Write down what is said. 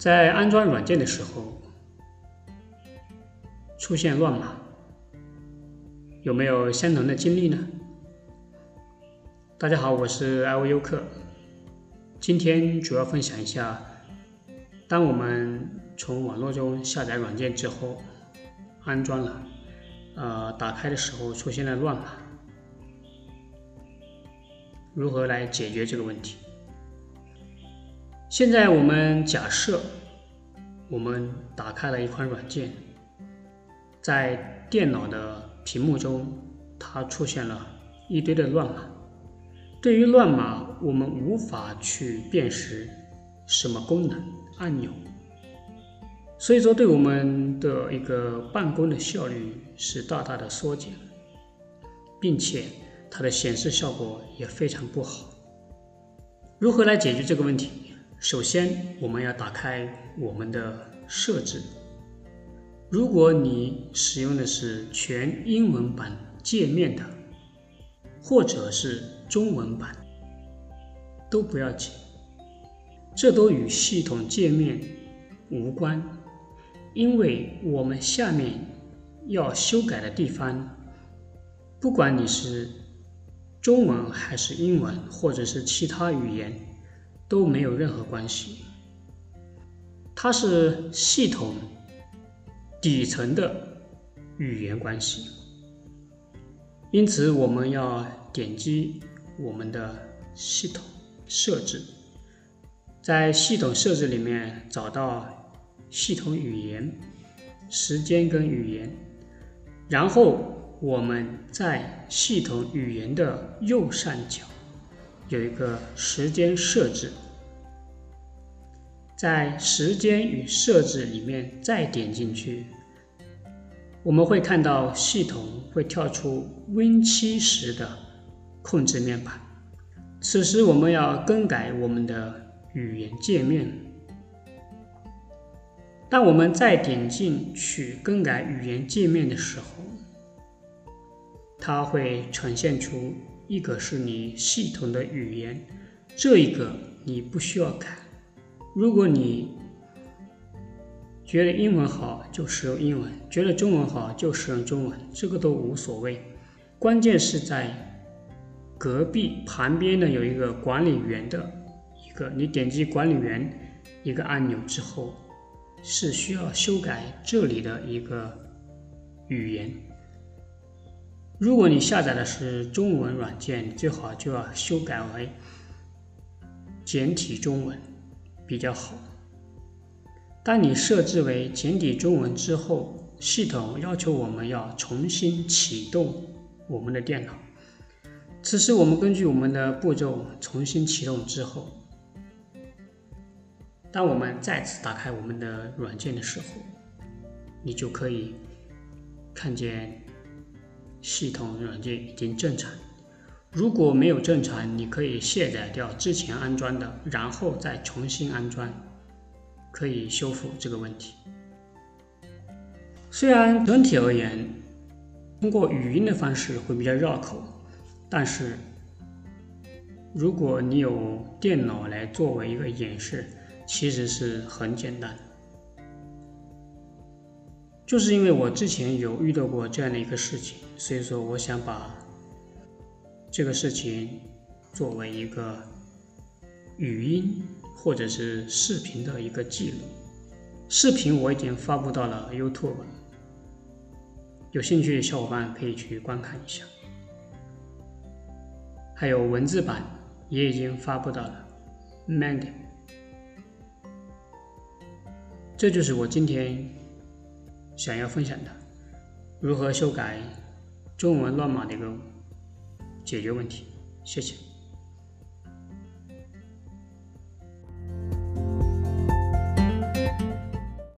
在安装软件的时候出现乱码，有没有相同的经历呢？大家好，我是艾维优客，今天主要分享一下，当我们从网络中下载软件之后，安装了，呃，打开的时候出现了乱码，如何来解决这个问题？现在我们假设，我们打开了一款软件，在电脑的屏幕中，它出现了一堆的乱码。对于乱码，我们无法去辨识什么功能按钮，所以说对我们的一个办公的效率是大大的缩减，并且它的显示效果也非常不好。如何来解决这个问题？首先，我们要打开我们的设置。如果你使用的是全英文版界面的，或者是中文版，都不要紧，这都与系统界面无关，因为我们下面要修改的地方，不管你是中文还是英文，或者是其他语言。都没有任何关系，它是系统底层的语言关系。因此，我们要点击我们的系统设置，在系统设置里面找到系统语言、时间跟语言，然后我们在系统语言的右上角。有一个时间设置，在时间与设置里面再点进去，我们会看到系统会跳出 Win7 时的控制面板。此时我们要更改我们的语言界面。当我们再点进去更改语言界面的时候，它会呈现出。一个是你系统的语言，这一个你不需要改。如果你觉得英文好，就使用英文；觉得中文好，就使用中文，这个都无所谓。关键是在隔壁旁边呢有一个管理员的一个，你点击管理员一个按钮之后，是需要修改这里的一个语言。如果你下载的是中文软件，最好就要修改为简体中文比较好。当你设置为简体中文之后，系统要求我们要重新启动我们的电脑。此时，我们根据我们的步骤重新启动之后，当我们再次打开我们的软件的时候，你就可以看见。系统软件已经正常，如果没有正常，你可以卸载掉之前安装的，然后再重新安装，可以修复这个问题。虽然整体而言，通过语音的方式会比较绕口，但是如果你有电脑来作为一个演示，其实是很简单。就是因为我之前有遇到过这样的一个事情，所以说我想把这个事情作为一个语音或者是视频的一个记录。视频我已经发布到了 YouTube，有兴趣的小伙伴可以去观看一下。还有文字版也已经发布到了 Mandy。这就是我今天。想要分享的，如何修改中文乱码的一个解决问题，谢谢。